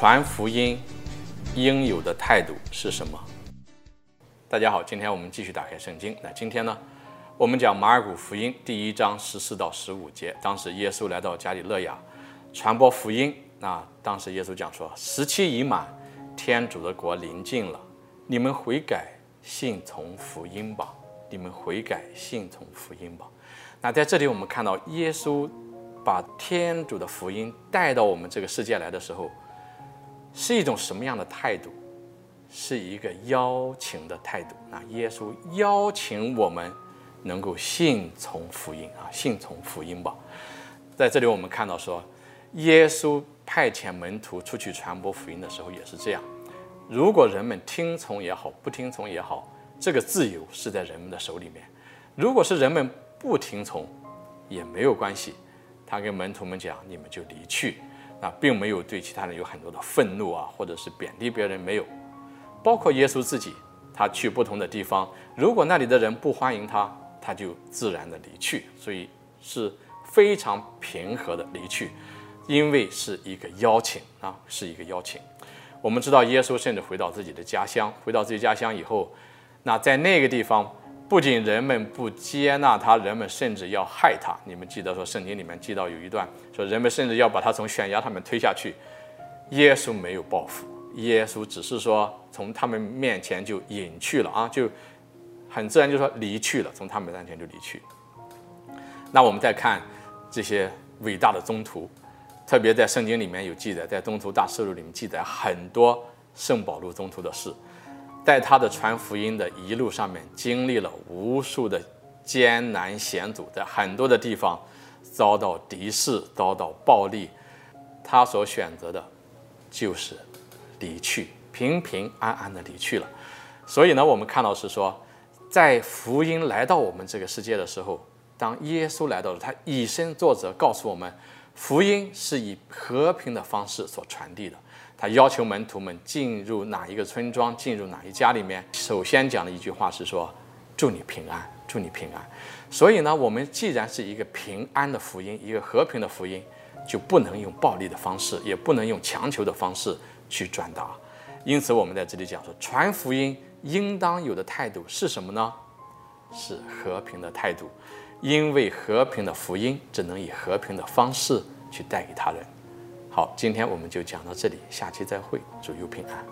传福音应有的态度是什么？大家好，今天我们继续打开圣经。那今天呢，我们讲马尔谷福音第一章十四到十五节。当时耶稣来到加里勒亚，传播福音。那当时耶稣讲说：“时期已满，天主的国临近了，你们悔改，信从福音吧。你们悔改，信从福音吧。”那在这里我们看到耶稣把天主的福音带到我们这个世界来的时候，是一种什么样的态度？是一个邀请的态度。那耶稣邀请我们能够信从福音啊，信从福音吧。在这里我们看到说，耶稣派遣门徒出去传播福音的时候也是这样。如果人们听从也好，不听从也好，这个自由是在人们的手里面。如果是人们不听从，也没有关系。他跟门徒们讲：“你们就离去。”那并没有对其他人有很多的愤怒啊，或者是贬低别人，没有。包括耶稣自己，他去不同的地方，如果那里的人不欢迎他，他就自然的离去，所以是非常平和的离去，因为是一个邀请啊，是一个邀请。我们知道耶稣甚至回到自己的家乡，回到自己家乡以后，那在那个地方，不仅人们不接纳他，人们甚至要害他。你们记得说圣经里面记到有一段说，人们甚至要把他从悬崖上面推下去，耶稣没有报复。耶稣只是说从他们面前就隐去了啊，就很自然就说离去了，从他们面前就离去。那我们再看这些伟大的宗徒，特别在圣经里面有记载，在《宗徒大事录》里面记载很多圣保禄宗徒的事，在他的传福音的一路上面经历了无数的艰难险阻，在很多的地方遭到敌视、遭到暴力，他所选择的就是。离去，平平安安的离去了。所以呢，我们看到是说，在福音来到我们这个世界的时候，当耶稣来到了，他以身作则，告诉我们，福音是以和平的方式所传递的。他要求门徒们进入哪一个村庄，进入哪一家里面，首先讲的一句话是说：“祝你平安，祝你平安。”所以呢，我们既然是一个平安的福音，一个和平的福音，就不能用暴力的方式，也不能用强求的方式。去转达，因此我们在这里讲说，传福音应当有的态度是什么呢？是和平的态度，因为和平的福音只能以和平的方式去带给他人。好，今天我们就讲到这里，下期再会，祝佑平安。